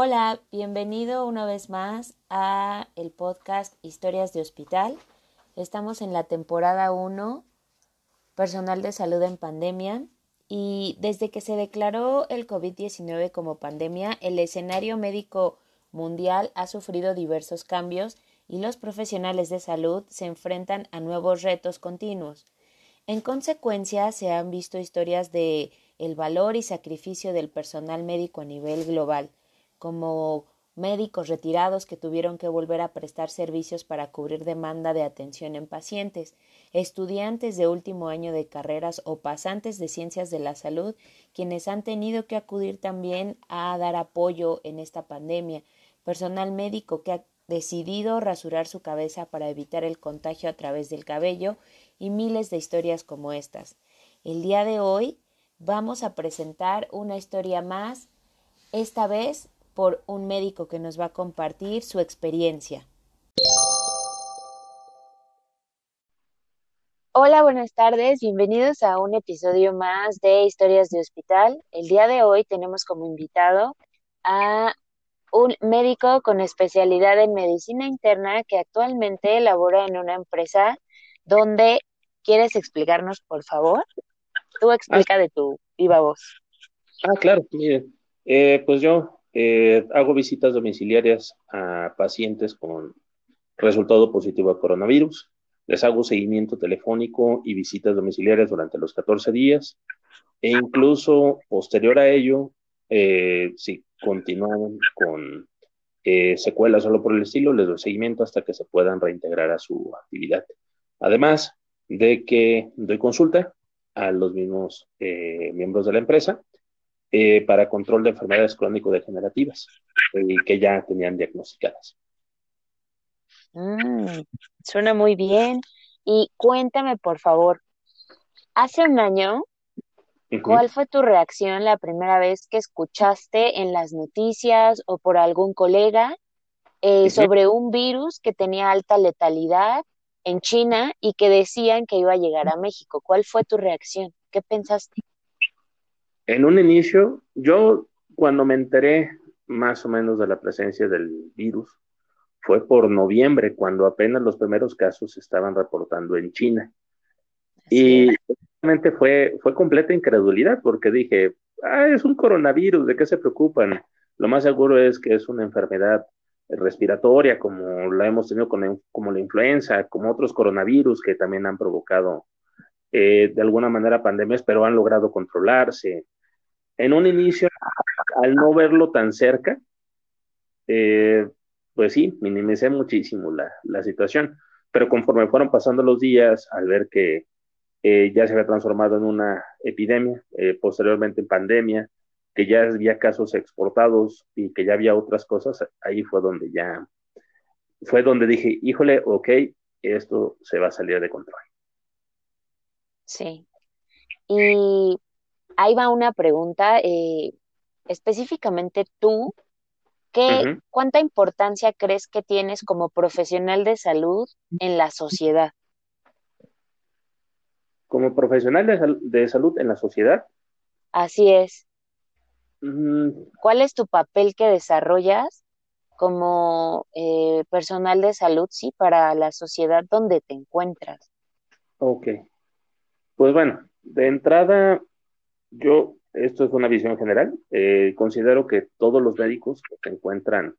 Hola, bienvenido una vez más a el podcast Historias de Hospital. Estamos en la temporada 1, Personal de Salud en Pandemia, y desde que se declaró el COVID-19 como pandemia, el escenario médico mundial ha sufrido diversos cambios y los profesionales de salud se enfrentan a nuevos retos continuos. En consecuencia, se han visto historias de el valor y sacrificio del personal médico a nivel global, como médicos retirados que tuvieron que volver a prestar servicios para cubrir demanda de atención en pacientes, estudiantes de último año de carreras o pasantes de ciencias de la salud, quienes han tenido que acudir también a dar apoyo en esta pandemia, personal médico que ha decidido rasurar su cabeza para evitar el contagio a través del cabello y miles de historias como estas. El día de hoy vamos a presentar una historia más, esta vez por un médico que nos va a compartir su experiencia. Hola, buenas tardes, bienvenidos a un episodio más de Historias de Hospital. El día de hoy tenemos como invitado a un médico con especialidad en medicina interna que actualmente labora en una empresa donde quieres explicarnos, por favor. Tú explica ah. de tu viva voz. Ah, claro, mire, eh, pues yo eh, hago visitas domiciliarias a pacientes con resultado positivo a coronavirus. Les hago seguimiento telefónico y visitas domiciliarias durante los 14 días. E incluso posterior a ello, eh, si continúan con eh, secuelas solo por el estilo, les doy seguimiento hasta que se puedan reintegrar a su actividad. Además de que doy consulta a los mismos miembros de la empresa eh, para control de enfermedades crónico-degenerativas eh, que ya tenían diagnosticadas. Mm, suena muy bien. Y cuéntame, por favor, hace un año, ¿cuál fue tu reacción la primera vez que escuchaste en las noticias o por algún colega eh, sobre un virus que tenía alta letalidad en China y que decían que iba a llegar a México? ¿Cuál fue tu reacción? ¿Qué pensaste? En un inicio, yo cuando me enteré más o menos de la presencia del virus, fue por noviembre, cuando apenas los primeros casos se estaban reportando en China. y realmente fue, fue completa incredulidad, porque dije, ah, es un coronavirus, ¿de qué se preocupan? Lo más seguro es que es una enfermedad respiratoria, como la hemos tenido con como la influenza, como otros coronavirus que también han provocado eh, de alguna manera pandemias, pero han logrado controlarse en un inicio, al no verlo tan cerca, eh, pues sí, minimicé muchísimo la, situación, pero conforme fueron pasando los días, al ver que eh, ya se había transformado en una epidemia, eh, posteriormente en pandemia, que ya había casos exportados y que ya había otras cosas, ahí fue donde ya, fue donde dije, híjole, ok, esto se va a salir de control. Sí. Y ahí va una pregunta, eh, específicamente tú, ¿qué, ¿cuánta importancia crees que tienes como profesional de salud en la sociedad? Como profesional de, salud en la sociedad. Así es. Mm. ¿Cuál es tu papel que desarrollas como eh, personal de salud, sí, para la sociedad donde te encuentras? Ok. Pues bueno, de entrada, yo, esto es una visión general, eh, considero que todos los médicos que se encuentran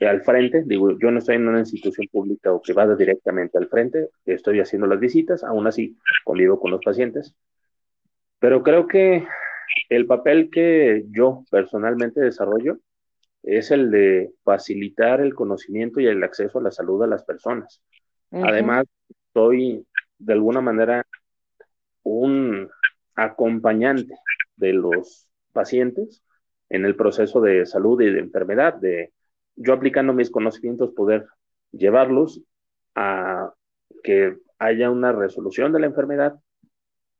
al frente, digo, yo no estoy en una institución pública o vaya directamente al frente, estoy haciendo las visitas, aún así convivo con los pacientes, pero creo que el papel que yo personalmente desarrollo es el de facilitar el conocimiento y el acceso a la salud a las personas. Además, soy de alguna manera un acompañante de los pacientes en el proceso de salud y de enfermedad, de yo aplicando mis conocimientos poder llevarlos a que haya una resolución de la enfermedad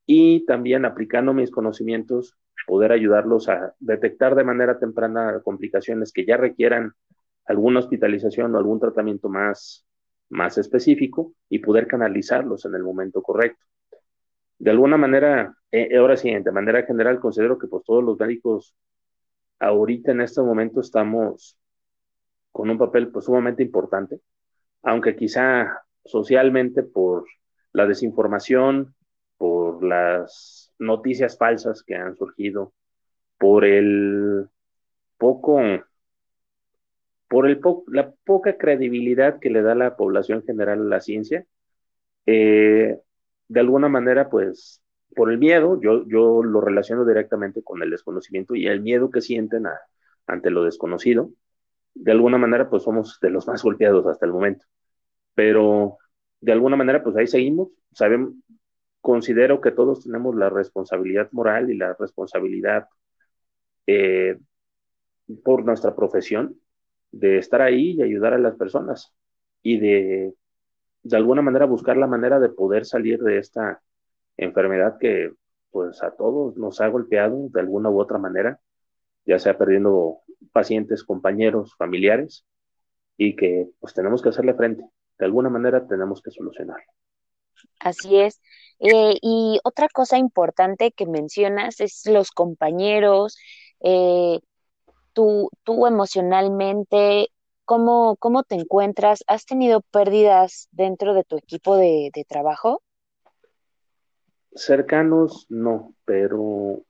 y también aplicando mis conocimientos poder ayudarlos a detectar de manera temprana complicaciones que ya requieran alguna hospitalización o algún tratamiento más, más específico y poder canalizarlos en el momento correcto de alguna manera, eh, ahora sí, de manera general, considero que pues todos los médicos ahorita en este momento estamos con un papel pues, sumamente importante, aunque quizá socialmente por la desinformación, por las noticias falsas que han surgido, por el poco, por el la poca credibilidad que le da la población general a la ciencia, eh, de alguna manera, pues, por el miedo, yo, yo lo relaciono directamente con el desconocimiento y el miedo que sienten ante lo desconocido, de alguna manera, pues somos de los más golpeados hasta el momento. Pero de alguna manera, pues ahí seguimos. Sabemos, considero que todos tenemos la responsabilidad moral y la responsabilidad eh, por nuestra profesión de estar ahí y ayudar a las personas y de de alguna manera buscar la manera de poder salir de esta enfermedad que pues a todos nos ha golpeado de alguna u otra manera, ya sea perdiendo pacientes, compañeros, familiares, y que pues tenemos que hacerle frente. De alguna manera tenemos que solucionarlo. Así es. Eh, y otra cosa importante que mencionas es los compañeros, eh, tú, tú emocionalmente, ¿cómo, ¿cómo te encuentras? ¿Has tenido pérdidas dentro de tu equipo de, trabajo? Cercanos, no, pero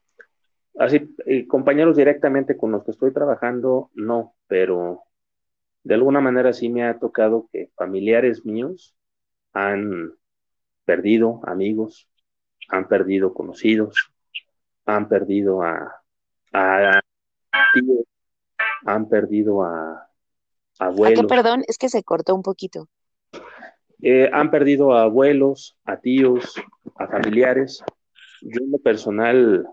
Así, compañeros directamente con los que estoy trabajando, no, pero de alguna manera sí me ha tocado que familiares míos han perdido amigos, han perdido conocidos, han perdido a, a tíos, han perdido a, abuelos. ¿A qué, perdón? Es que se cortó un poquito. Eh, han perdido a abuelos, a tíos, a familiares. Yo en lo personal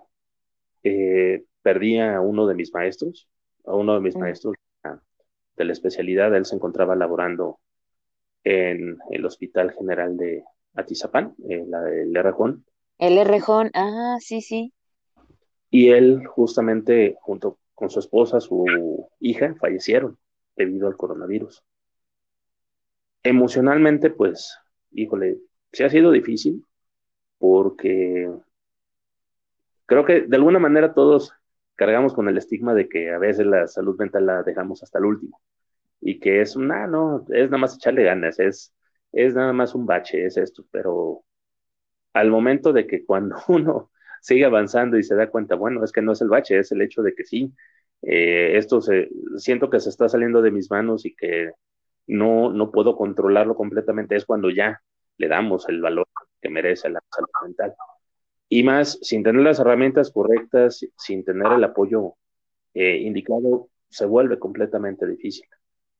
eh, perdí a uno de mis maestros, a uno de mis mm. maestros de la especialidad. Él se encontraba laborando en el Hospital General de Atizapán, en la del Rejón. El Rejón, ah, sí, sí. Y él justamente junto con su esposa, su hija, fallecieron debido al coronavirus. Emocionalmente, pues, híjole, se ha sido difícil porque creo que de alguna manera todos cargamos con el estigma de que a veces la salud mental la dejamos hasta el último y que es, una, no, es nada más echarle ganas, es, es nada más un bache, es esto, pero al momento de que cuando uno sigue avanzando y se da cuenta, bueno, es que no es el bache, es el hecho de que sí, eh, esto se, siento que se está saliendo de mis manos y que no, no puedo controlarlo completamente, es cuando ya le damos el valor que merece la salud mental. Y más, sin tener las herramientas correctas, sin tener el apoyo eh, indicado, se vuelve completamente difícil.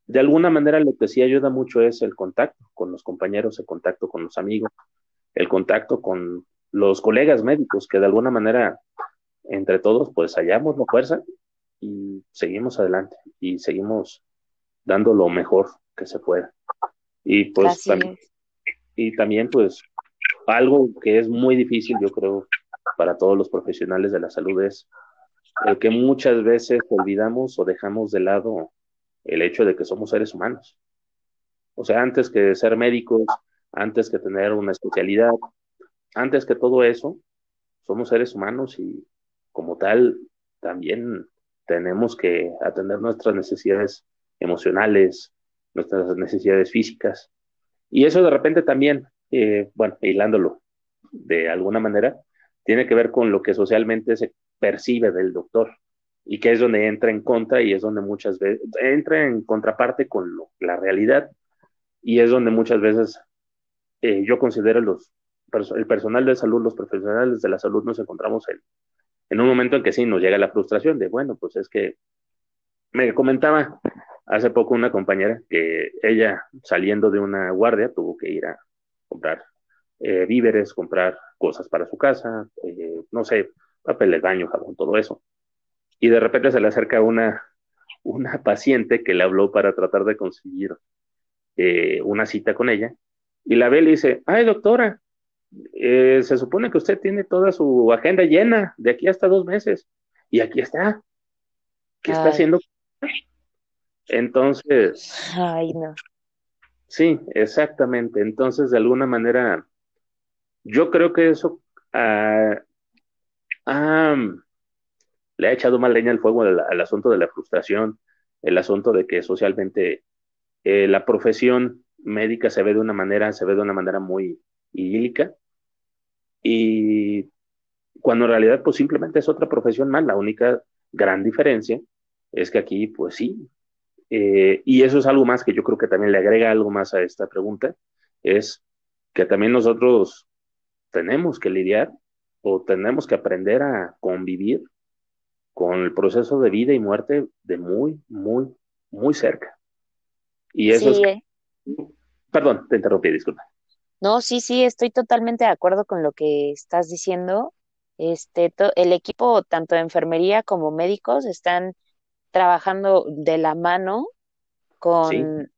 De alguna manera, lo que sí ayuda mucho es el contacto con los compañeros, el contacto con los amigos, el contacto con los colegas médicos, que de alguna manera, entre todos, pues hallamos la fuerza y seguimos adelante y seguimos dando lo mejor que se pueda. Y pues también, y también pues algo que es muy difícil, yo creo, para todos los profesionales de la salud es el que muchas veces olvidamos o dejamos de lado el hecho de que somos seres humanos. O sea, antes que ser médicos, antes que tener una especialidad, antes que todo eso, somos seres humanos y como tal también tenemos que atender nuestras necesidades emocionales, nuestras necesidades físicas. Y eso de repente también eh, bueno, hilándolo de alguna manera, tiene que ver con lo que socialmente se percibe del doctor y que es donde entra en contra y es donde muchas veces entra en contraparte con la realidad y es donde muchas veces eh, yo considero los el personal de salud, los profesionales de la salud nos encontramos en, en un momento en que sí nos llega la frustración de, bueno, pues es que me comentaba hace poco una compañera que ella saliendo de una guardia tuvo que ir a, comprar eh, víveres, comprar cosas para su casa, eh, no sé, papel de baño, jabón, todo eso. Y de repente se le acerca una, una paciente que le habló para tratar de conseguir eh, una cita con ella. Y la ve y le dice, ay doctora, se supone que usted tiene toda su agenda llena de aquí hasta dos meses. Y aquí está. ¿Qué está haciendo? Entonces, Ay, no. Sí, exactamente. Entonces, de alguna manera, yo creo que eso ha, le ha echado más leña al fuego al, asunto de la frustración, el asunto de que socialmente eh, la profesión médica se ve de una manera, se ve de una manera muy idílica, y cuando en realidad pues simplemente es otra profesión más, la única gran diferencia es que aquí pues sí, eh, y eso es algo más que yo creo que también le agrega algo más a esta pregunta, es que también nosotros tenemos que lidiar o tenemos que aprender a convivir con el proceso de vida y muerte de muy, muy, muy cerca. Y eso es... Eh. Perdón, te interrumpí, disculpa. No, sí, sí, estoy totalmente de acuerdo con lo que estás diciendo. Este, el equipo, tanto de enfermería como médicos, están trabajando de la mano con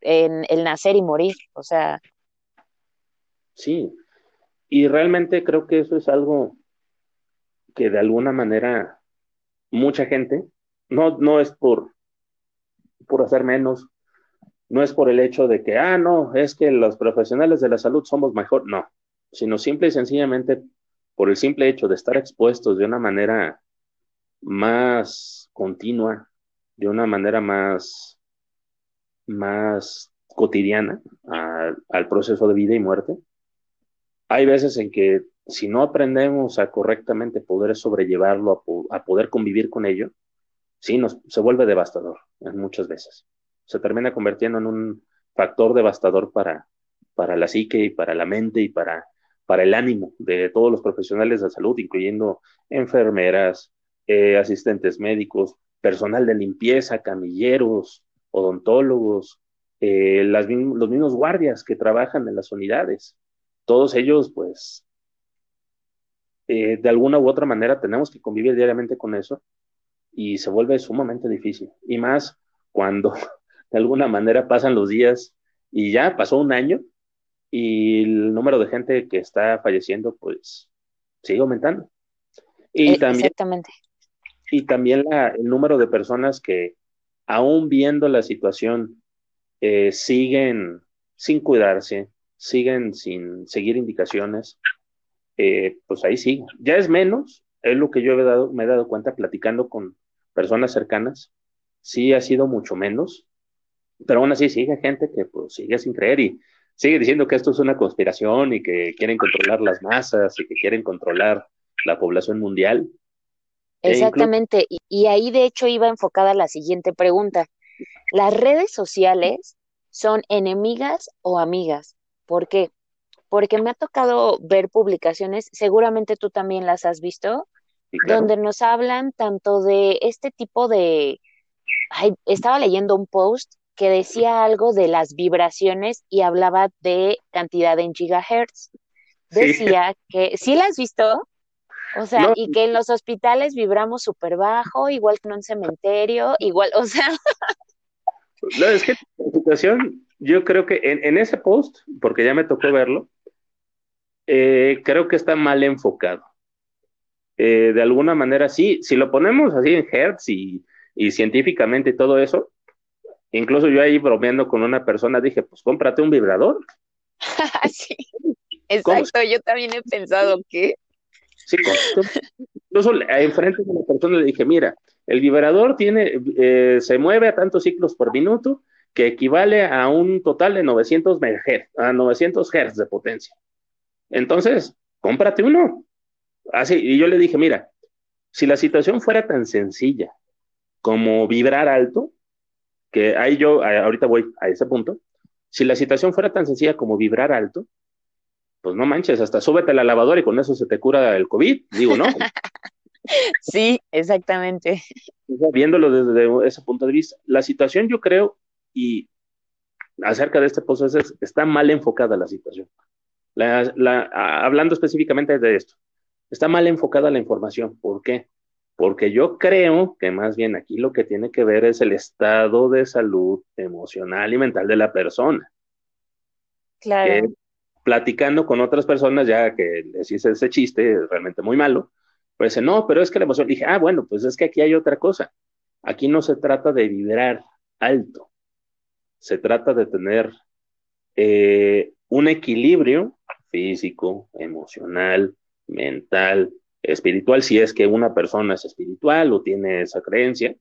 en el nacer y morir, o sea. Sí, y realmente creo que eso es algo que de alguna manera mucha gente, no, no es por, por hacer menos, no es por el hecho de que, ah, no, es que los profesionales de la salud somos mejor, no, sino simple y sencillamente por el simple hecho de estar expuestos de una manera más continua, de una manera más, más cotidiana al proceso de vida y muerte. Hay veces en que si no aprendemos a correctamente poder sobrellevarlo, a, poder convivir con ello, sí, nos, se vuelve devastador muchas veces. Se termina convirtiendo en un factor devastador para, para la psique y para la mente y para, para el ánimo de todos los profesionales de salud, incluyendo enfermeras, eh, asistentes médicos, personal de limpieza, camilleros, odontólogos, eh, los mismos guardias que trabajan en las unidades. Todos ellos, pues, eh, de alguna u otra manera tenemos que convivir diariamente con eso y se vuelve sumamente difícil. Y más cuando de alguna manera pasan los días y ya pasó un año y el número de gente que está falleciendo pues sigue aumentando. Y eh, también, Exactamente. Y también el número de personas que aún viendo la situación eh, siguen sin cuidarse, siguen sin seguir indicaciones, eh, pues ahí sí, ya es menos, es lo que yo he dado, me he dado cuenta platicando con personas cercanas, sí ha sido mucho menos, pero aún así sigue gente que pues sigue sin creer y sigue diciendo que esto es una conspiración y que quieren controlar las masas y que quieren controlar la población mundial. E Exactamente, y ahí de hecho iba enfocada la siguiente pregunta. ¿Las redes sociales son enemigas o amigas? ¿Por qué? porque me ha tocado ver publicaciones, seguramente tú también las has visto, donde nos hablan tanto de este tipo de... estaba leyendo un post que decía algo de las vibraciones y hablaba de cantidad en gigahertz. Decía que, ¿sí la has visto? O sea, y que en los hospitales vibramos súper bajo, igual que en un cementerio, igual, o sea. No, es que la situación, yo creo que en, en, ese post, porque ya me tocó verlo, eh, creo que está mal enfocado. Eh, de alguna manera, sí, si lo ponemos así en Hertz y, científicamente y todo eso, incluso yo ahí bromeando con una persona dije, pues cómprate un vibrador. sí, exacto, yo también he pensado que... Sí, incluso enfrente de la persona le dije, mira, el vibrador tiene, eh, se mueve a tantos ciclos por minuto, que equivale a un total de 900 MHz, a 900 Hz de potencia. Entonces, cómprate uno. Así, y yo le dije, mira, si la situación fuera tan sencilla como vibrar alto, que ahí yo, ahorita voy a ese punto, si la situación fuera tan sencilla como vibrar alto, pues no manches, hasta súbete a la lavadora y con eso se te cura el COVID, digo, ¿no? sí, exactamente. Viéndolo desde ese punto de vista, la situación yo creo, y acerca de este proceso, está mal enfocada la situación hablando específicamente de esto, está mal enfocada la información. ¿Por qué? Porque yo creo que más bien aquí lo que tiene que ver es el estado de salud emocional y mental de la persona. Claro. platicando con otras personas, ya que les hice ese chiste, es realmente muy malo, pues no, pero es que la emoción, dije, ah, bueno, pues es que aquí hay otra cosa. Aquí no se trata de vibrar alto, se trata de tener eh, un equilibrio físico, emocional, mental, espiritual si es que una persona es espiritual o tiene esa creencia.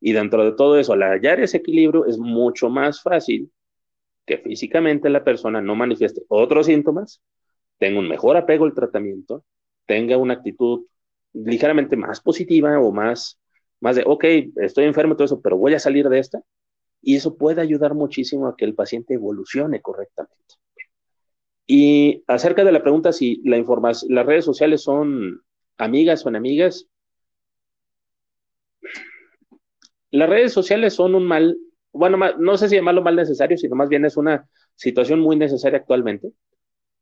Y dentro de todo eso, al hallar ese equilibrio es mucho más fácil que físicamente la persona no manifieste otros síntomas, tenga un mejor apego al tratamiento, tenga una actitud ligeramente más positiva o más, más de, ok, estoy enfermo y todo eso, pero voy a salir de esta. Y eso puede ayudar muchísimo a que el paciente evolucione correctamente. Y acerca de la pregunta si la las redes sociales son amigas o enemigas, las redes sociales son un mal, bueno, no sé si llamarlo mal necesario, sino más bien es una situación muy necesaria actualmente.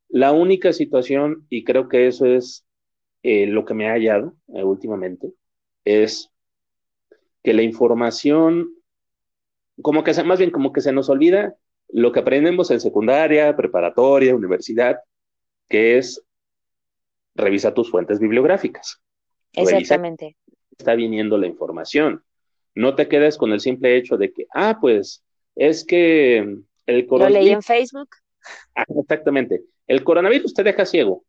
La única situación, y creo que eso es eh, lo que me ha hallado eh, últimamente, es que la información, como que más bien como que se nos olvida lo que aprendemos en secundaria, preparatoria, universidad, que es revisa tus fuentes bibliográficas. Exactamente. está viniendo la información. No te quedes con el simple hecho de que, ah, pues es que el coronavirus. Lo leí en Facebook. Ah, exactamente. El coronavirus te deja ciego.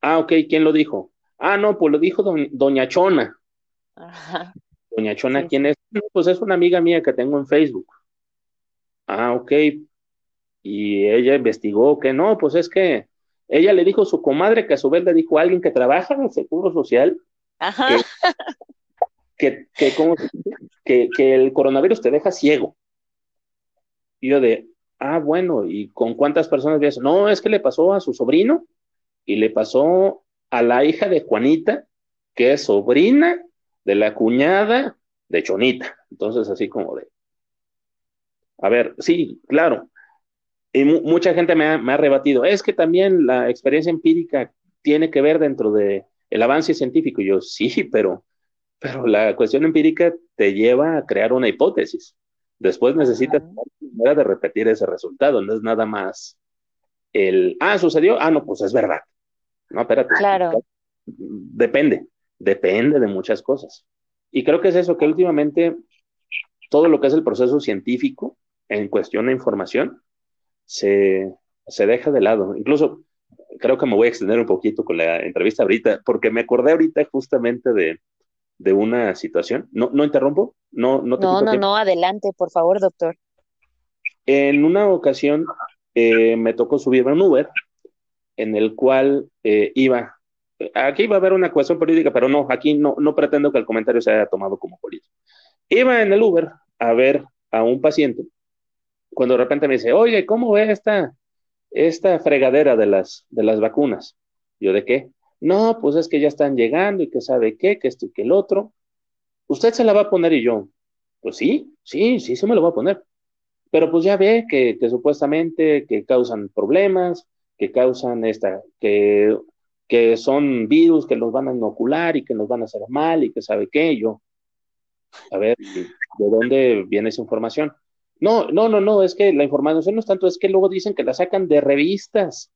Ah, ok, ¿quién lo dijo? Ah, no, pues lo dijo Doña Chona. Ajá. Doña Chona, ¿quién es? pues es una amiga mía que tengo en Facebook. Ah, ok. Y ella investigó que no, pues es que ella le dijo a su comadre que a su vez le dijo a alguien que trabaja en el Seguro Social Ajá. Que, que, que, el coronavirus te deja ciego. Y yo de, ah, bueno, ¿y con cuántas personas ves? No, es que le pasó a su sobrino y le pasó a la hija de Juanita, que es sobrina de la cuñada de Chonita. Entonces, así como de, a ver, sí, claro. Y mucha gente me ha, me ha, rebatido. Es que también la experiencia empírica tiene que ver dentro de el avance científico. Y yo, sí, pero, pero la cuestión empírica te lleva a crear una hipótesis. Después necesitas manera de repetir ese resultado. No es nada más el, ah, sucedió, ah, no, pues es verdad. No, espérate. Claro. Depende, depende de muchas cosas. Y creo que es eso, que últimamente todo lo que es el proceso científico en cuestión de información se, se deja de lado. Incluso creo que me voy a extender un poquito con la entrevista ahorita, porque me acordé ahorita justamente de, de una situación. ¿No, no interrumpo? No, no, no, no, no, adelante, por favor, doctor. En una ocasión eh, me tocó subirme a un Uber en el cual eh, iba, aquí iba a haber una cuestión política, pero no, aquí no, no pretendo que el comentario se haya tomado como político. Iba en el Uber a ver a un paciente, cuando de repente me dice, oye, ¿cómo ve esta, esta fregadera de las, de las vacunas? Yo, ¿de qué? No, pues es que ya están llegando y que sabe qué, que esto y que el otro. ¿Usted se la va a poner? Y yo, pues sí, sí, sí, sí me lo voy a poner. Pero pues ya ve que, que supuestamente que causan problemas, que causan esta, que, que son virus que los van a inocular y que nos van a hacer mal y que sabe qué, yo, a ver, ¿de dónde viene esa información? No, no, no, no, es que la información no es tanto, es que luego dicen que la sacan de revistas.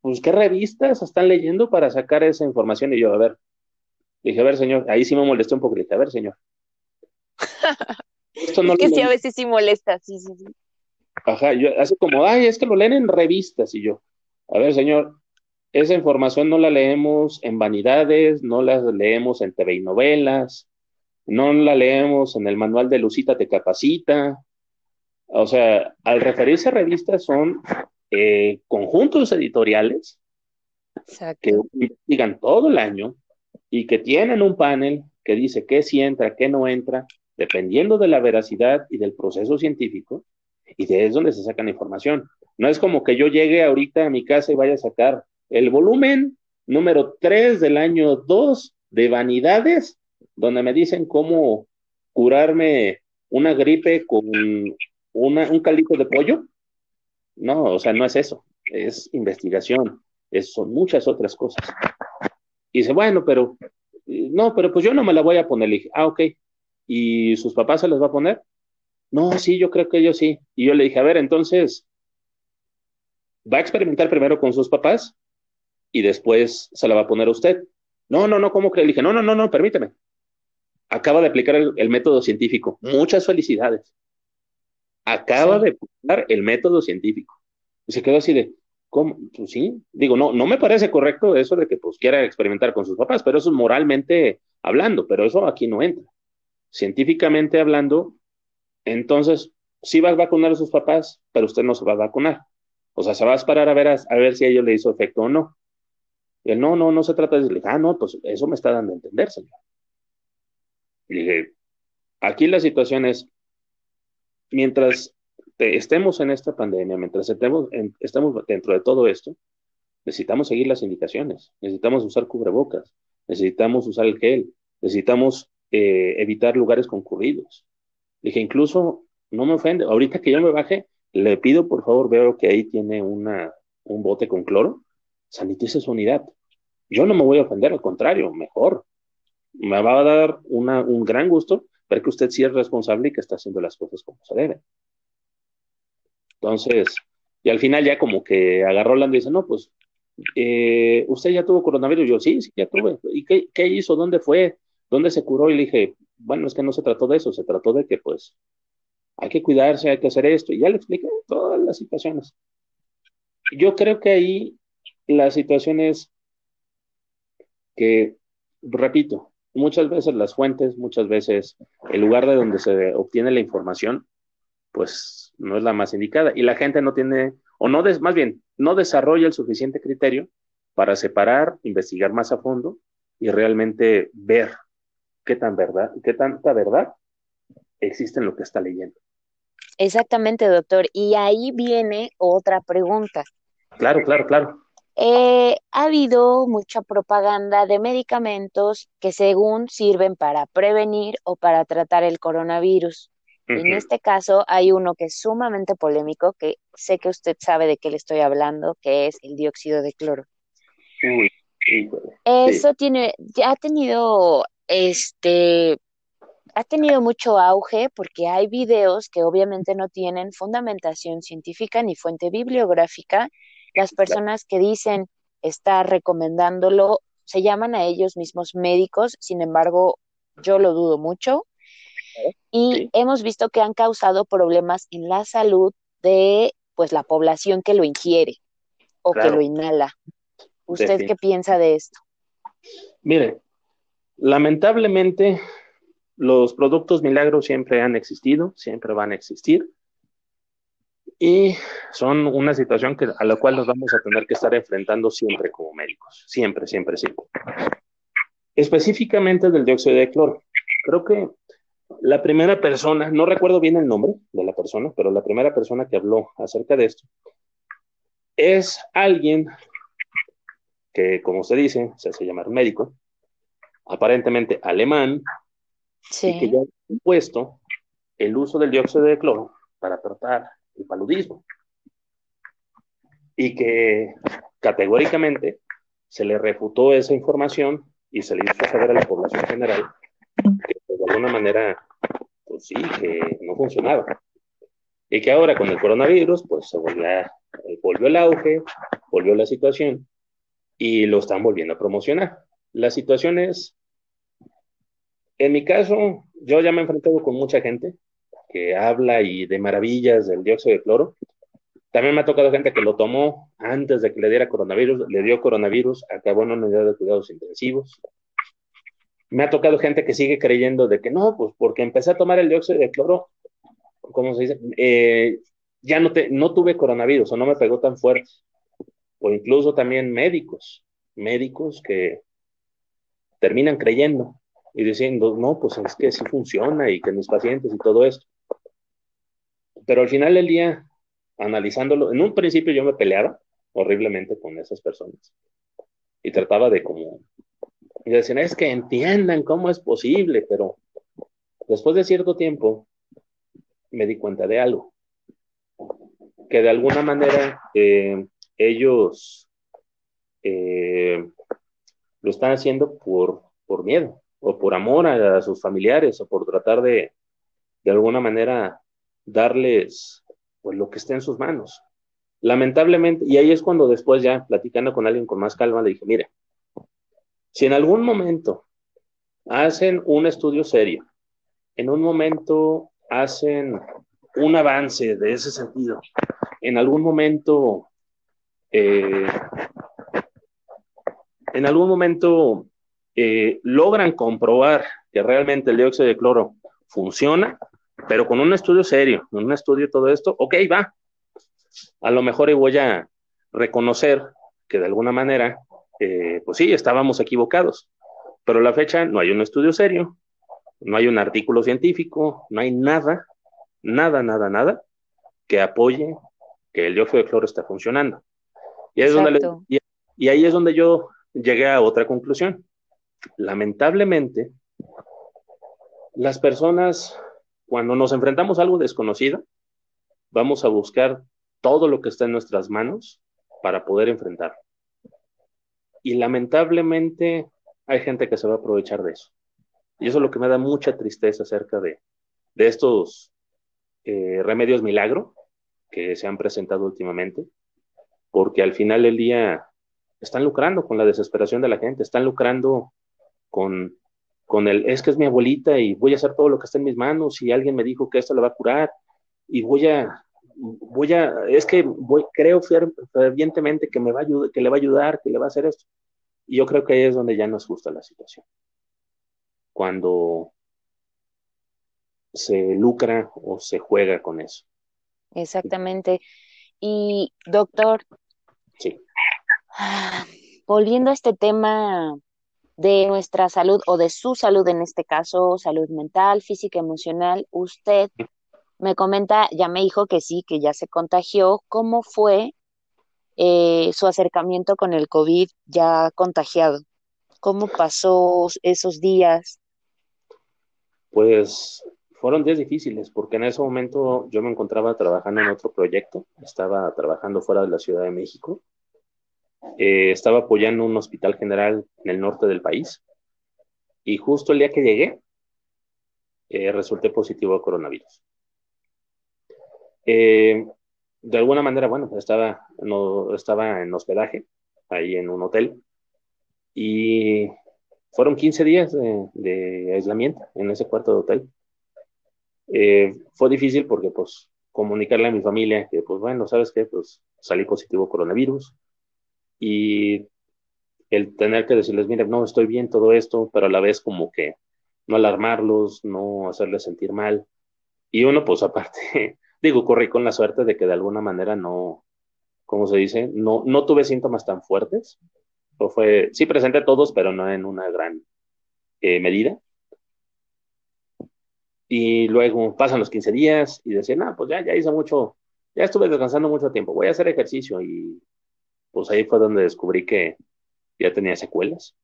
Pues, ¿qué revistas están leyendo para sacar esa información? Y yo, a ver, dije, a ver, señor, ahí sí me molesté un dije, a ver, señor. Esto no es que sí, a veces sí molesta, sí, sí, sí. Ajá, yo, así como, ay, es que lo leen en revistas, y yo, a ver, señor, esa información no la leemos en vanidades, no la leemos en TV y novelas, no la leemos en el manual de Lucita te capacita. O sea, al referirse a revistas son eh, conjuntos editoriales que investigan todo el año y que tienen un panel que dice qué sí entra, qué no entra, dependiendo de la veracidad y del proceso científico, y de ahí es donde se sacan información. No es como que yo llegue ahorita a mi casa y vaya a sacar el volumen número 3 del año 2 de Vanidades, donde me dicen cómo curarme una gripe con un caldito de pollo. No, o sea, no es eso, es investigación, es, son muchas otras cosas. Y dice, bueno, pero, no, pero pues yo no me la voy a poner. Le dije, ah, ok. ¿Y sus papás se las va a poner? No, sí, yo creo que ellos sí. Y yo le dije, a ver, entonces, va a experimentar primero con sus papás y después se la va a poner a usted. No, no, no, ¿cómo que? Le dije, no, no, no, no, permíteme. Acaba de aplicar el, método científico. Muchas felicidades. Acaba de aplicar el método científico. Y se quedó así de, ¿Cómo? Pues sí, digo, no, no me parece correcto eso de que pues quiera experimentar con sus papás, pero eso es moralmente hablando, pero eso aquí no entra. Científicamente hablando, entonces sí va a vacunar a sus papás, pero usted no se va a vacunar. O sea, se va a esperar a ver, a, ver si a ellos le hizo efecto o no. Y él, no, no, no se trata de decirle, ah, no, pues eso me está dando a entender, señor. Y dije, aquí la situación es, mientras estemos en esta pandemia, mientras estemos, estemos dentro de todo esto, necesitamos seguir las indicaciones, necesitamos usar cubrebocas, necesitamos usar el gel, necesitamos eh, evitar lugares concurridos. Dije, incluso, no me ofende, ahorita que yo me baje, le pido por favor, veo que ahí tiene una, un bote con cloro, sanitice su unidad. Yo no me voy a ofender, al contrario, mejor. Me va a dar una, un gran gusto que usted sí es responsable y que está haciendo las cosas como se deben. Entonces, y al final ya como que agarró la y dice, no, pues, eh, ¿usted ya tuvo coronavirus? Yo, sí, sí, ya tuve. ¿Y qué, qué, hizo? ¿Dónde fue? ¿Dónde se curó? Y le dije, bueno, es que no se trató de eso, se trató de que, pues, hay que cuidarse, hay que hacer esto. Y ya le expliqué todas las situaciones. Yo creo que ahí la situación es que, repito, muchas veces las fuentes, muchas veces el lugar de donde se obtiene la información, pues no es la más indicada. Y la gente no tiene, o no, des, más bien, no desarrolla el suficiente criterio para separar, investigar más a fondo y realmente ver qué tan verdad, qué tanta verdad existe en lo que está leyendo. Exactamente, doctor. Y ahí viene otra pregunta. Claro, claro, claro. Eh, ha habido mucha propaganda de medicamentos que según sirven para prevenir o para tratar el coronavirus. En este caso hay uno que es sumamente polémico, que sé que usted sabe de qué le estoy hablando, que es el dióxido de cloro. Eso tiene, ya ha tenido, este, ha tenido mucho auge porque hay videos que obviamente no tienen fundamentación científica ni fuente bibliográfica. Las personas que dicen estar recomendándolo se llaman a ellos mismos médicos, sin embargo, yo lo dudo mucho. Y hemos visto que han causado problemas en la salud de pues la población que lo ingiere o que lo inhala. ¿Usted qué piensa de esto? Mire, lamentablemente los productos milagros siempre han existido, siempre van a existir y son una situación que, a la cual nos vamos a tener que estar enfrentando siempre como médicos, siempre, siempre, siempre. Específicamente del dióxido de cloro. Creo que la primera persona, no recuerdo bien el nombre de la persona, pero la primera persona que habló acerca de esto es alguien que, como se dice, se hace llamar médico, aparentemente alemán, y que ya ha impuesto el uso del dióxido de cloro para tratar el paludismo. Y que categóricamente se le refutó esa información y se le hizo saber a la población general que de alguna manera, pues sí, que no funcionaba. Y que ahora con el coronavirus, pues se volvió, eh, volvió el auge, volvió la situación y lo están volviendo a promocionar. La situación es, en mi caso, yo ya me he enfrentado con mucha gente que habla y de maravillas del dióxido de cloro. También me ha tocado gente que lo tomó antes de que le diera coronavirus, le dio coronavirus, acabó en una unidad de cuidados intensivos, me ha tocado gente que sigue creyendo de que no, pues porque empecé a tomar el dióxido de cloro, ¿cómo se dice? Eh, ya no, te, no tuve coronavirus o no me pegó tan fuerte. O incluso también médicos, médicos que terminan creyendo y diciendo, no, pues es que sí funciona y que mis pacientes y todo esto. Pero al final del día, analizándolo, en un principio yo me peleaba horriblemente con esas personas y trataba de como y decían, es que entiendan cómo es posible, pero después de cierto tiempo me di cuenta de algo, que de alguna manera eh, ellos eh, lo están haciendo por, por miedo o por amor a, sus familiares o por tratar de, de alguna manera, darles pues, lo que esté en sus manos. Lamentablemente, y ahí es cuando después ya platicando con alguien con más calma, le dije, mire, si en algún momento hacen un estudio serio, en un momento hacen un avance de ese sentido, en algún momento eh, en algún momento eh, logran comprobar que realmente el dióxido de cloro funciona, pero con un estudio serio, un estudio de todo esto, ok, va. A lo mejor voy a reconocer que de alguna manera, eh, pues sí, estábamos equivocados, pero a la fecha no hay un estudio serio, no hay un artículo científico, no hay nada, nada, nada, nada que apoye que el dióxido de cloro está funcionando. Y, y ahí es donde yo llegué a otra conclusión. Lamentablemente, las personas, cuando nos enfrentamos a algo desconocido, vamos a buscar todo lo que está en nuestras manos para poder enfrentarlo. Y lamentablemente hay gente que se va a aprovechar de eso. Y eso es lo que me da mucha tristeza acerca de, de estos eh, remedios milagro que se han presentado últimamente, porque al final del día están lucrando con la desesperación de la gente, están lucrando con, con el, es que es mi abuelita y voy a hacer todo lo que está en mis manos y alguien me dijo que esto le va a curar y voy a, voy a, es que voy, creo fervientemente que me va a ayudar, que le va a ayudar, que le va a hacer esto. Y yo creo que ahí es donde ya nos gusta la situación. Cuando se lucra o se juega con eso. Exactamente. Y doctor, sí. Ah, volviendo a este tema de nuestra salud o de su salud en este caso, salud mental, física, emocional, usted me comenta, ya me dijo que sí, que ya se contagió. ¿Cómo fue eh, su acercamiento con el COVID ya contagiado? ¿Cómo pasó esos días? Pues fueron días difíciles porque en ese momento yo me encontraba trabajando en otro proyecto, estaba trabajando fuera de la Ciudad de México, eh, estaba apoyando un hospital general en el norte del país y justo el día que llegué eh, resulté positivo a coronavirus. Eh, de alguna manera, bueno, estaba, no, estaba en hospedaje, ahí en un hotel, y fueron 15 días de, aislamiento en ese cuarto de hotel. Eh, fue difícil porque, pues, comunicarle a mi familia que, pues, bueno, ¿sabes qué? Pues salí positivo coronavirus y el tener que decirles, mire, no, estoy bien todo esto, pero a la vez como que no alarmarlos, no hacerles sentir mal. Y uno, pues aparte, Digo, corrí con la suerte de que de alguna manera no, ¿cómo se dice? No, no tuve síntomas tan fuertes. O fue, sí presenté todos, pero no en una gran eh, medida. Y luego pasan los 15 días y decían, ah, pues ya, ya hice mucho, ya estuve descansando mucho tiempo, voy a hacer ejercicio. Y pues ahí fue donde descubrí que ya tenía secuelas.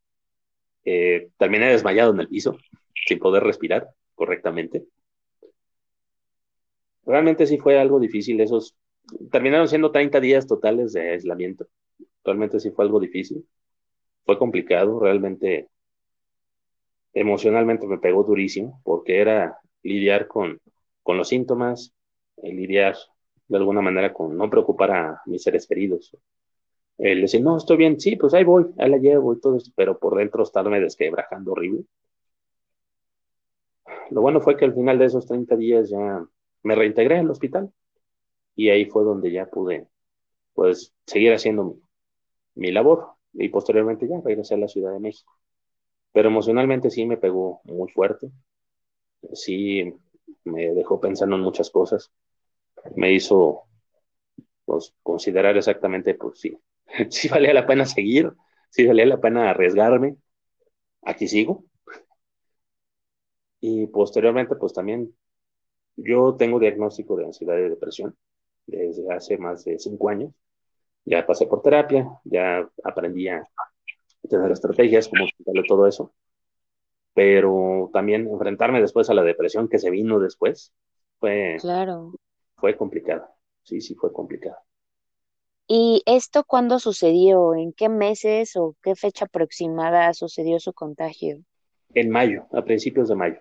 Eh, terminé desmayado en el piso, sin poder respirar correctamente realmente sí fue algo difícil. Esos terminaron siendo 30 días totales de aislamiento. Realmente sí fue algo difícil. Fue complicado, realmente emocionalmente me pegó durísimo porque era lidiar con, con los síntomas, eh, lidiar de alguna manera con no preocupar a mis seres queridos. El decir, no, estoy bien, sí, pues ahí voy, ahí la llevo y todo eso, pero por dentro estarme desquebrajando horrible. Lo bueno fue que al final de esos 30 días ya me reintegré al hospital y ahí fue donde ya pude pues seguir haciendo mi, labor y posteriormente ya regresé a la Ciudad de México. Pero emocionalmente sí me pegó muy fuerte, sí me dejó pensando en muchas cosas, me hizo pues, considerar exactamente, pues sí, si valía la pena seguir, si valía la pena arriesgarme, aquí sigo. Y posteriormente, pues también yo tengo diagnóstico de ansiedad y depresión desde hace más de cinco años. Ya pasé por terapia, ya aprendí a tener estrategias, como todo eso. Pero también enfrentarme después a la depresión que se vino después fue, claro. fue complicado. Sí, sí, fue complicado. ¿Y esto cuándo sucedió? ¿En qué meses o qué fecha aproximada sucedió su contagio? En mayo, a principios de mayo.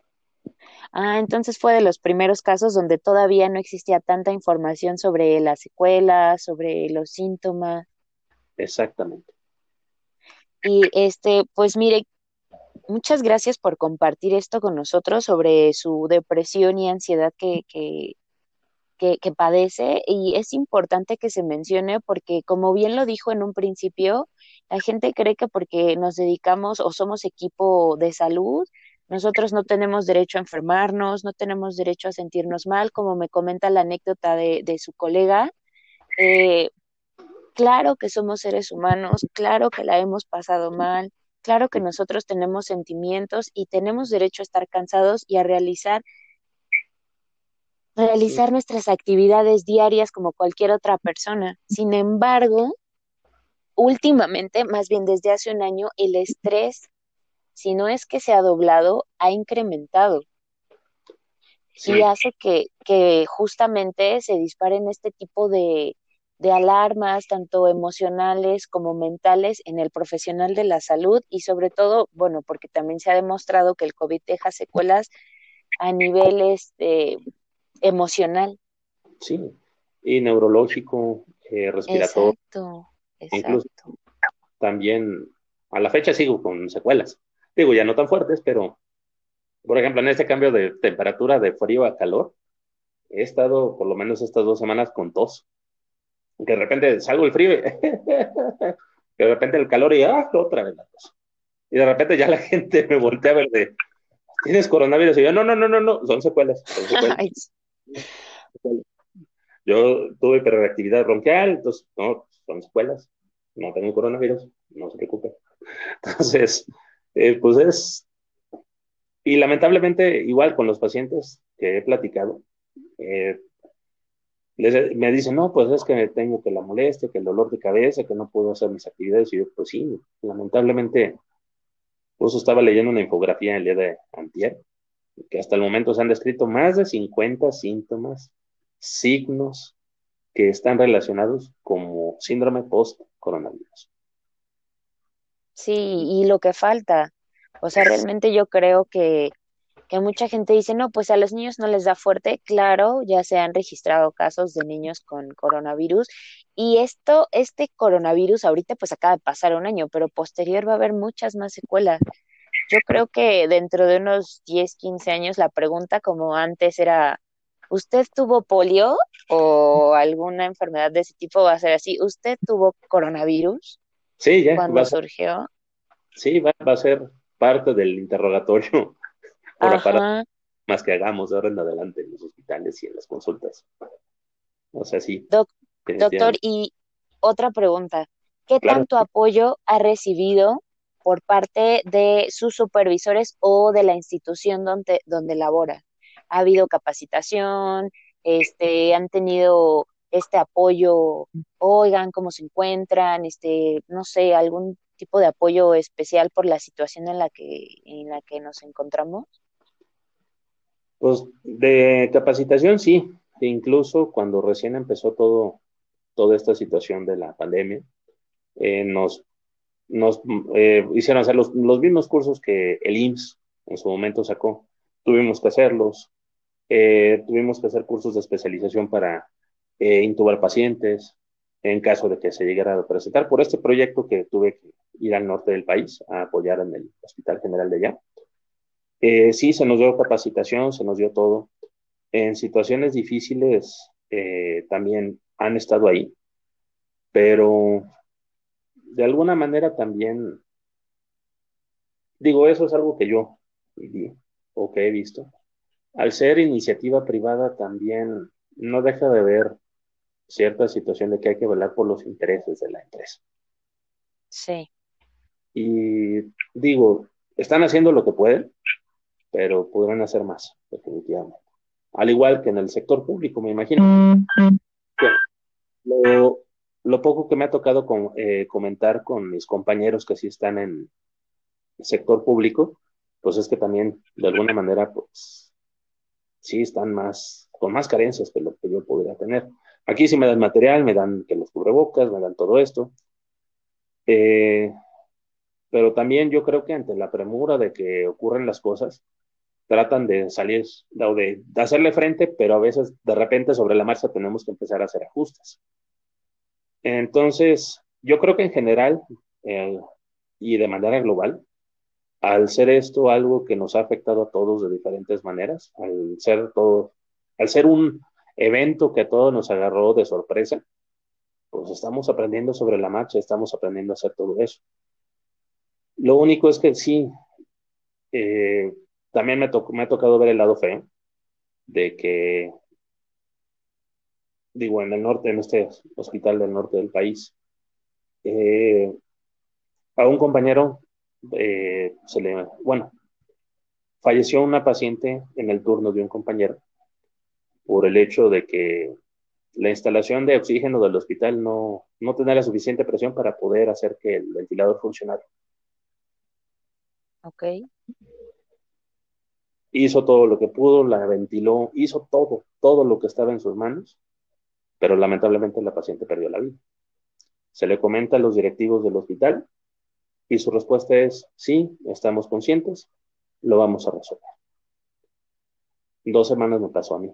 Ah, entonces fue de los primeros casos donde todavía no existía tanta información sobre las secuelas, sobre los síntomas. Exactamente. Y este, pues mire, muchas gracias por compartir esto con nosotros sobre su depresión y ansiedad que, que, que, padece y es importante que se mencione porque como bien lo dijo en un principio, la gente cree que porque nos dedicamos o somos equipo de salud, nosotros no tenemos derecho a enfermarnos, no tenemos derecho a sentirnos mal, como me comenta la anécdota de, de su colega. Eh, claro que somos seres humanos, claro que la hemos pasado mal, claro que nosotros tenemos sentimientos y tenemos derecho a estar cansados y a realizar realizar nuestras actividades diarias como cualquier otra persona. Sin embargo, últimamente, más bien desde hace un año, el estrés, si no es que se ha doblado, ha incrementado. Y hace que, que justamente se disparen este tipo de, de alarmas, tanto emocionales como mentales, en el profesional de la salud y sobre todo, bueno, porque también se ha demostrado que el COVID deja secuelas a niveles este, emocional. Sí, y neurológico, eh, respiratorio. Exacto, exacto. también, a la fecha sigo con secuelas. Digo, ya no tan fuertes, pero, por ejemplo, en este cambio de temperatura de frío a calor, he estado por lo menos estas dos semanas con tos. Que de repente salgo el frío y de repente el calor y ¡ah! otra vez la tos. Y de repente ya la gente me voltea a ver de, ¿tienes coronavirus? Y yo, no, no, no, no, no, son secuelas. Son secuelas. Yo tuve hiperreactividad bronquial, entonces, no, son escuelas, no tengo coronavirus, no se preocupe. Entonces, eh, pues es, y lamentablemente, igual con los pacientes que he platicado, eh, me dicen, no, pues es que tengo que la molestia, que el dolor de cabeza, que no puedo hacer mis actividades. Y yo, pues sí, lamentablemente, pues estaba leyendo una infografía el día de antier, que hasta el momento se han descrito más de 50 síntomas, signos que están relacionados como síndrome post-coronavirus. Sí, y lo que falta, o sea, realmente yo creo que, que mucha gente dice, no, pues a los niños no les da fuerte, claro, ya se han registrado casos de niños con coronavirus y esto, este coronavirus ahorita pues acaba de pasar un año, pero posterior va a haber muchas más secuelas. Yo creo que dentro de unos 10, 15 años la pregunta como antes era, ¿usted tuvo polio o alguna enfermedad de ese tipo va a ser así? ¿Usted tuvo coronavirus? Sí, ya. Cuando surgió. Sí, va, a ser parte del interrogatorio para más que hagamos de ahora en adelante en los hospitales y en las consultas. O sea, sí. doctor, y otra pregunta. ¿Qué tanto apoyo ha recibido por parte de sus supervisores o de la institución donde, donde labora. Ha habido capacitación, este, han tenido este apoyo, oigan cómo se encuentran, este, no sé, algún tipo de apoyo especial por la situación en la que, en la que nos encontramos? Pues de capacitación sí, incluso cuando recién empezó todo, toda esta situación de la pandemia, eh, nos nos eh, hicieron hacer los, mismos cursos que el IMSS en su momento sacó. Tuvimos que hacerlos. Eh, tuvimos que hacer cursos de especialización para eh, intubar pacientes en caso de que se llegara a presentar. Por este proyecto que tuve que ir al norte del país a apoyar en el Hospital General de allá. sí, se nos dio capacitación, se nos dio todo. En situaciones difíciles también han estado ahí, pero de alguna manera también, digo, eso es algo que yo viví o que he visto. Al ser iniciativa privada también no deja de ver cierta situación de que hay que velar por los intereses de la empresa. Sí. Y digo, están haciendo lo que pueden, pero podrán hacer más, definitivamente. Al igual que en el sector público, me imagino. Mm, mm. Lo, lo poco que me ha tocado eh, comentar con mis compañeros que sí están en el sector público, pues es que también de alguna manera, pues sí están más, con más carencias que lo que yo podría tener. Aquí sí me dan material, me dan que los cubrebocas, me dan todo esto. Eh, pero también yo creo que ante la premura de que ocurren las cosas, tratan de salir o de, de, hacerle frente, pero a veces de repente sobre la marcha tenemos que empezar a hacer ajustes. Entonces, yo creo que en general eh, y de manera global, al ser esto algo que nos ha afectado a todos de diferentes maneras, al ser todo, al ser un evento que a todos nos agarró de sorpresa, pues estamos aprendiendo sobre la marcha, estamos aprendiendo a hacer todo eso. Lo único es que sí, eh, también me, me ha tocado ver el lado feo de que, digo, en el norte, en este hospital del norte del país, eh, a un compañero eh, se le, bueno, falleció una paciente en el turno de un compañero por el hecho de que la instalación de oxígeno del hospital no, no tenía la suficiente presión para poder hacer que el ventilador funcionara. Ok. Hizo todo lo que pudo, la ventiló, hizo todo, todo lo que estaba en sus manos, pero lamentablemente la paciente perdió la vida. Se le comenta a los directivos del hospital y su respuesta es, sí, estamos conscientes, lo vamos a resolver. Dos semanas me pasó a mí.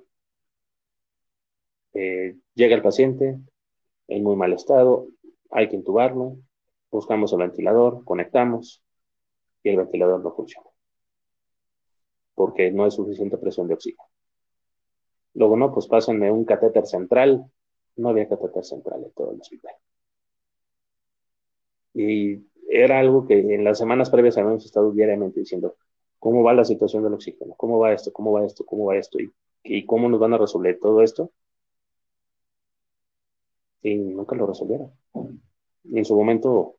Eh, llega el paciente en muy mal estado, hay que intubarlo, buscamos el ventilador, conectamos y el ventilador no funciona porque no hay suficiente presión de oxígeno. Luego, no, pues pásenme un catéter central. No había catéter central en todo el hospital. Y era algo que en las semanas previas habíamos estado diariamente diciendo, ¿cómo va la situación del oxígeno? ¿Cómo va esto? ¿Cómo va esto? ¿Cómo va esto? ¿Y, y cómo nos van a resolver todo esto? Y nunca lo resolvieron. Y en su momento,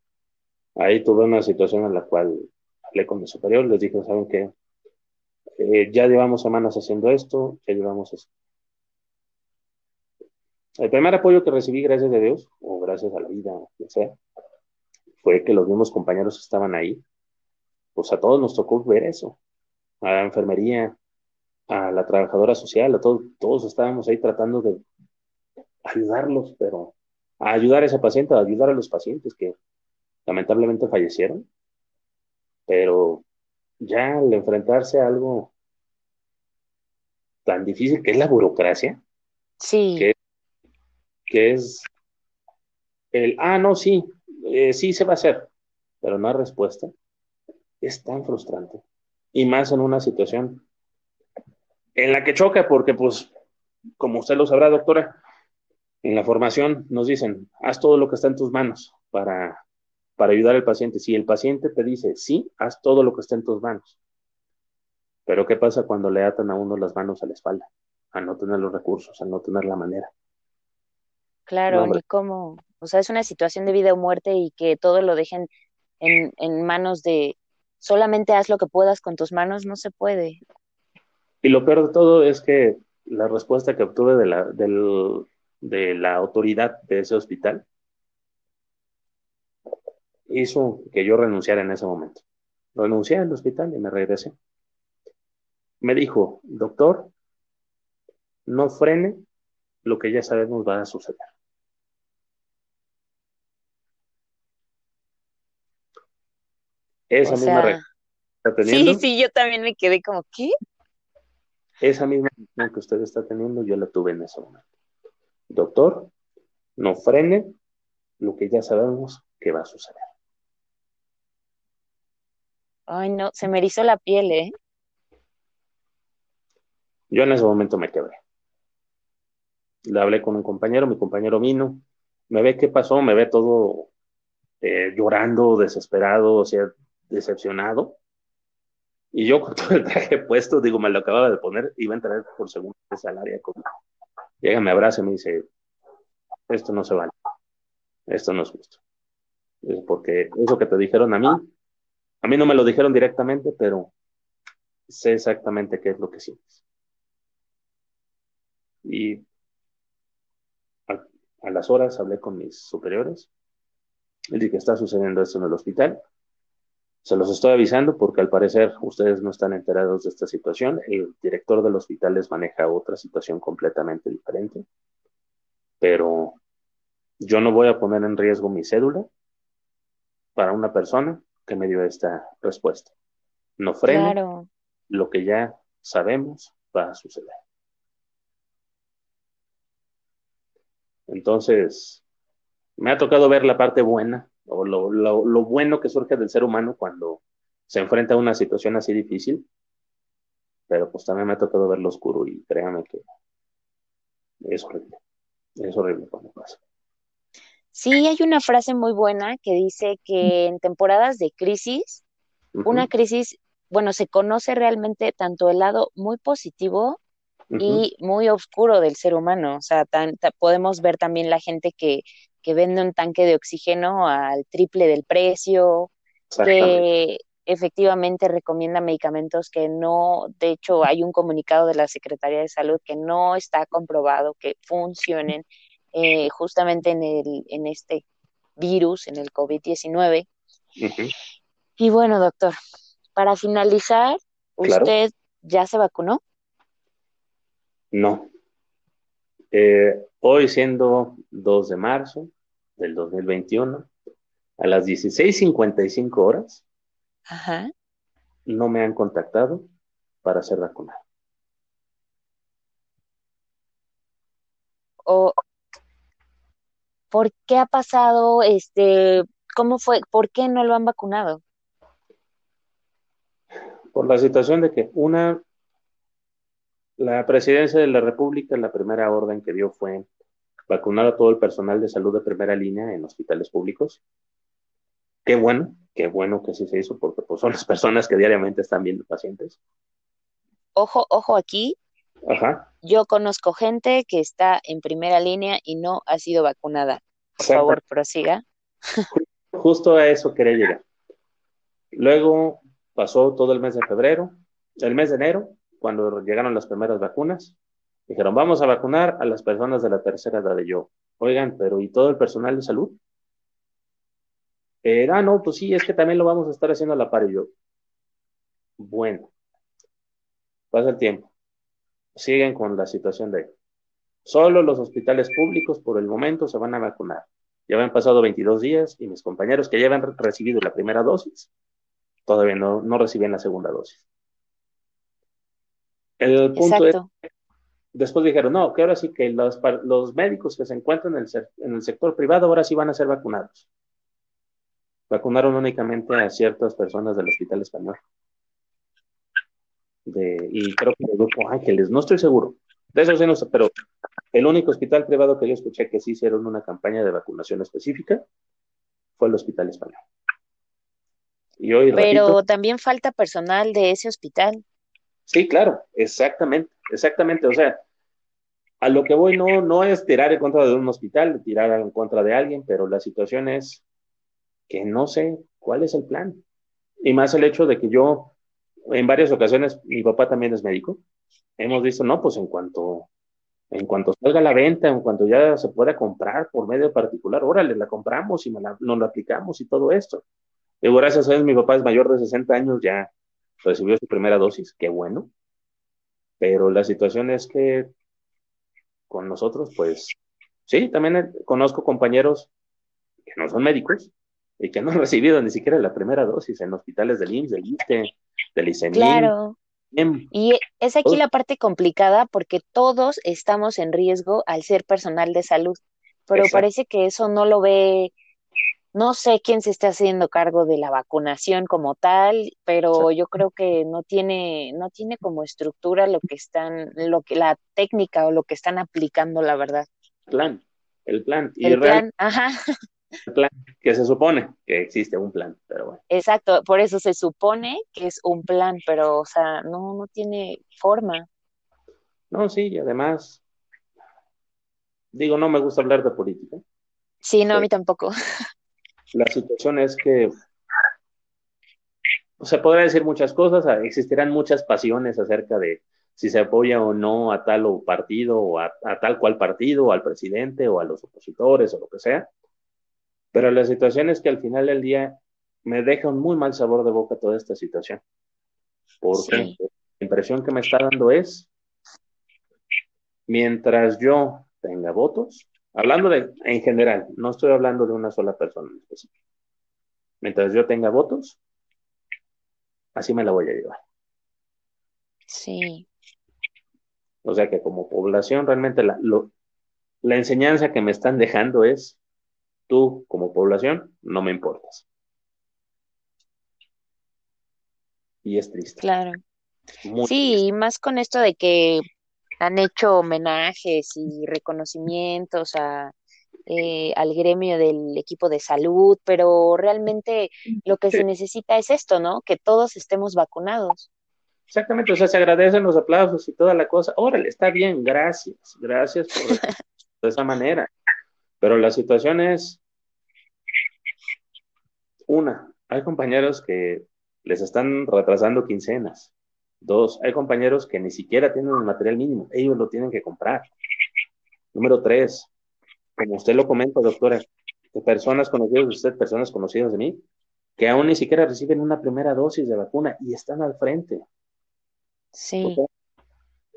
ahí tuve una situación en la cual hablé con mi superior, les dije, ¿saben qué? Eh, ya llevamos semanas haciendo esto, ya llevamos. El primer apoyo que recibí, gracias a Dios, o gracias a la vida, o quien sea, fue que los mismos compañeros estaban ahí. Pues a todos nos tocó ver eso. A la enfermería, a la trabajadora social, a todos, todos estábamos ahí tratando de ayudarlos, pero a ayudar a ese paciente, a ayudar a los pacientes que lamentablemente fallecieron. Pero ya al enfrentarse a algo tan difícil que es la burocracia, sí. que, es el, ah, no, sí, eh, sí se va a hacer, pero no hay respuesta, es tan frustrante. Y más en una situación en la que choca, porque pues, como usted lo sabrá, doctora, en la formación nos dicen, haz todo lo que está en tus manos para para ayudar al paciente. Si el paciente te dice, sí, haz todo lo que esté en tus manos. Pero ¿qué pasa cuando le atan a uno las manos a la espalda? A no tener los recursos, a no tener la manera. Claro, y cómo, o sea, es una situación de vida o muerte y que todo lo dejen en, en manos de solamente haz lo que puedas con tus manos, no se puede. Y lo peor de todo es que la respuesta que obtuve de la, del, de la autoridad de ese hospital hizo que yo renunciara en ese momento. Renuncié al hospital y me regresé. Me dijo, doctor, no frene lo que ya sabemos va a suceder. Esa misma está teniendo. Sí, sí, yo también me quedé como, ¿qué? Esa misma reacción que usted está teniendo, yo la tuve en ese momento. Doctor, no frene lo que ya sabemos que va a suceder. Ay, no, se me erizó la piel, ¿eh? Yo en ese momento me quebré. Le hablé con un compañero, mi compañero vino, me ve qué pasó, me ve todo eh, llorando, desesperado, o sea, decepcionado. Y yo con todo el traje puesto, digo, me lo acababa de poner, iba a entrar por segunda vez al. Llega, me abraza y me dice, esto no se vale, esto no es justo. porque eso que te dijeron a mí, a mí no me lo dijeron directamente, pero sé exactamente qué es lo que sientes. Y a, las horas hablé con mis superiores. Les dije está sucediendo esto en el hospital. Se los estoy avisando porque al parecer ustedes no están enterados de esta situación. El director del hospital les maneja otra situación completamente diferente. Pero yo no voy a poner en riesgo mi cédula para una persona que me dio esta respuesta. No frene lo que ya sabemos va a suceder. Entonces, me ha tocado ver la parte buena o lo, lo, bueno que surge del ser humano cuando se enfrenta a una situación así difícil, pero pues también me ha tocado ver lo oscuro y créame que es horrible. Es horrible cuando pasa. Sí, hay una frase muy buena que dice que en temporadas de crisis, una crisis, bueno, se conoce realmente tanto el lado muy positivo y muy oscuro del ser humano. O sea, podemos ver también la gente que, que vende un tanque de oxígeno al triple del precio, que efectivamente recomienda medicamentos que no, de hecho hay un comunicado de la Secretaría de Salud que no está comprobado que funcionen eh, justamente en, el, en este virus, en el COVID-19. Y bueno, doctor, para finalizar, ¿usted ya se vacunó? No. Eh, hoy siendo 2 de marzo del 2021, a las 16.55 horas, no me han contactado para ser vacunado. O, ¿por qué ha pasado, este, cómo fue, por qué no lo han vacunado? Por la situación de que una, la presidencia de la República, la primera orden que dio fue vacunar a todo el personal de salud de primera línea en hospitales públicos. Qué bueno, qué bueno que sí se hizo, porque pues, son las personas que diariamente están viendo pacientes. Ojo, ojo aquí, Ajá. Yo conozco gente que está en primera línea y no ha sido vacunada. Por favor, prosiga. Justo a eso quería llegar. Luego pasó todo el mes de febrero, el mes de enero, cuando llegaron las primeras vacunas. Dijeron, vamos a vacunar a las personas de la tercera edad de yo. Oigan, pero ¿y todo el personal de salud? Ah, no, pues sí, es que también lo vamos a estar haciendo a la par y yo. Bueno, pasa el tiempo. Siguen con la situación de Solo los hospitales públicos por el momento se van a vacunar. Ya han pasado 22 días y mis compañeros que ya habían recibido la primera dosis todavía no, no reciben la segunda dosis. El punto es, después dijeron, no, que ahora sí que los, los médicos que se encuentran en el, en el sector privado ahora sí van a ser vacunados. Vacunaron únicamente a ciertas personas del hospital español. De, y creo que el grupo Ángeles, no estoy seguro, de eso sí no sé, pero el único hospital privado que yo escuché que sí hicieron una campaña de vacunación específica fue el Hospital Español. Y hoy, pero también falta personal de ese hospital. Sí, claro, exactamente, exactamente. O sea, a lo que voy no, no es tirar en contra de un hospital, tirar en contra de alguien, pero la situación es que no sé cuál es el plan. Y más el hecho de que yo, en varias ocasiones, mi papá también es médico, hemos visto, no, pues en cuanto, en cuanto salga la venta, en cuanto ya se pueda comprar por medio particular, órale, la compramos y nos la aplicamos y todo esto. Y gracias a Dios, mi papá es mayor de 60 años, ya recibió su primera dosis, qué bueno. Pero la situación es que con nosotros, pues, sí, también conozco compañeros que no son médicos y que no han recibido ni siquiera la primera dosis en hospitales del IMSS, del ISTE, del ICEMIN, claro. Y es aquí la parte complicada porque todos estamos en riesgo al ser personal de salud, pero parece que eso no lo ve, no sé quién se está haciendo cargo de la vacunación como tal, pero yo creo que no tiene, no tiene como estructura lo que están, lo que la técnica o lo que están aplicando, la verdad. Plan, el plan. el plan, ajá. plan, que se supone que existe un plan, pero bueno. Exacto, por eso se supone que es un plan, pero, o sea, no, no tiene forma. No, sí, y además, digo, no me gusta hablar de política. Sí, no, a mí tampoco. La situación es que se podrá decir muchas cosas, existirán muchas pasiones acerca de si se apoya o no a tal o partido o a, a tal cual partido, o al presidente o a los opositores o lo que sea. Pero la situación es que al final del día me deja un muy mal sabor de boca toda esta situación. Porque la impresión que me está dando es, mientras yo tenga votos, hablando de en general, no estoy hablando de una sola persona en específico. Mientras yo tenga votos, así me la voy a llevar. Sí. O sea que como población realmente la, la enseñanza que me están dejando es tú como población no me importas. Y es triste. Claro. sí, y más con esto de que han hecho homenajes y reconocimientos a, eh, al gremio del equipo de salud, pero realmente lo que se necesita es esto, ¿no? Que todos estemos vacunados. Exactamente, o sea, se agradecen los aplausos y toda la cosa. Órale, está bien, gracias, gracias por de esa manera. Pero la situación es, una, hay compañeros que les están retrasando quincenas. Dos, hay compañeros que ni siquiera tienen el material mínimo, ellos lo tienen que comprar. Número tres, como usted lo comenta, doctora, de personas conocidas de usted, personas conocidas de mí, que aún ni siquiera reciben una primera dosis de vacuna y están al frente. Sí.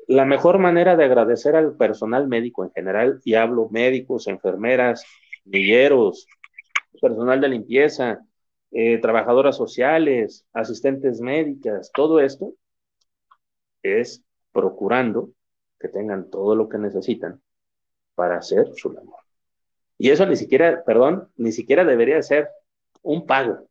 la mejor manera de agradecer al personal médico en general, y hablo médicos, enfermeras, milleros, personal de limpieza, eh, trabajadoras sociales, asistentes médicas, todo esto es procurando que tengan todo lo que necesitan para hacer su labor. Y eso ni siquiera, perdón, ni siquiera debería ser un pago.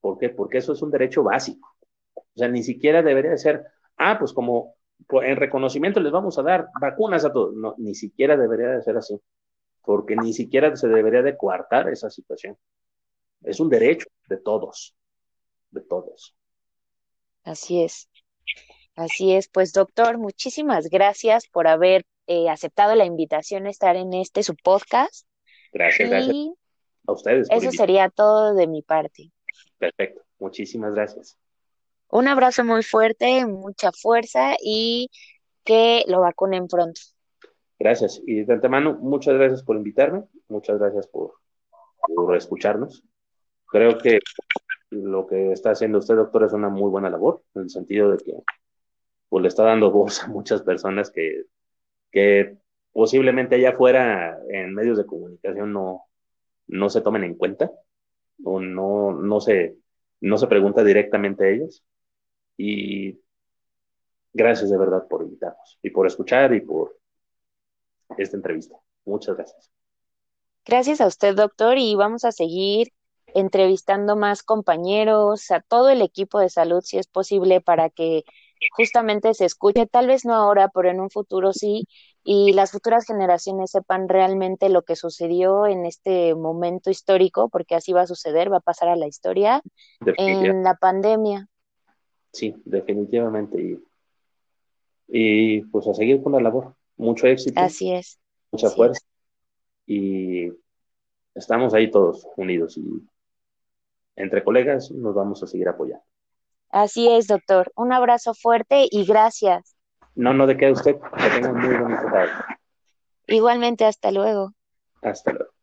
¿Por qué? Porque eso es un derecho básico. O sea, ni siquiera debería ser, ah, pues como en reconocimiento les vamos a dar vacunas a todos. No, ni siquiera debería de ser así. Porque ni siquiera se debería de coartar esa situación. Es un derecho de todos, de todos. Así es. Así es, pues doctor, muchísimas gracias por haber eh, aceptado la invitación a estar en este su podcast. Gracias, gracias. A ustedes. Eso sería todo de mi parte. Perfecto, muchísimas gracias. Un abrazo muy fuerte, mucha fuerza y que lo vacunen pronto. Gracias. Y de antemano, muchas gracias por invitarme, muchas gracias por, por escucharnos. Creo que lo que está haciendo usted, doctor, es una muy buena labor, en el sentido de que pues, le está dando voz a muchas personas que, que posiblemente allá afuera en medios de comunicación no, no se tomen en cuenta o no, no, se, no se pregunta directamente a ellos. Y gracias de verdad por invitarnos y por escuchar y por esta entrevista. Muchas gracias. Gracias a usted, doctor, y vamos a seguir entrevistando más compañeros, a todo el equipo de salud, si es posible, para que justamente se escuche, tal vez no ahora, pero en un futuro sí, y las futuras generaciones sepan realmente lo que sucedió en este momento histórico, porque así va a suceder, va a pasar a la historia en la pandemia. Sí, definitivamente. Y, y, pues a seguir con la labor. Mucho éxito. Así es. Mucha fuerza. Y estamos ahí todos unidos y entre colegas nos vamos a seguir apoyando. Así es, doctor. Un abrazo fuerte y gracias. No, no de qué usted. Que tenga muy bonito tarde. Igualmente, hasta luego. Hasta luego.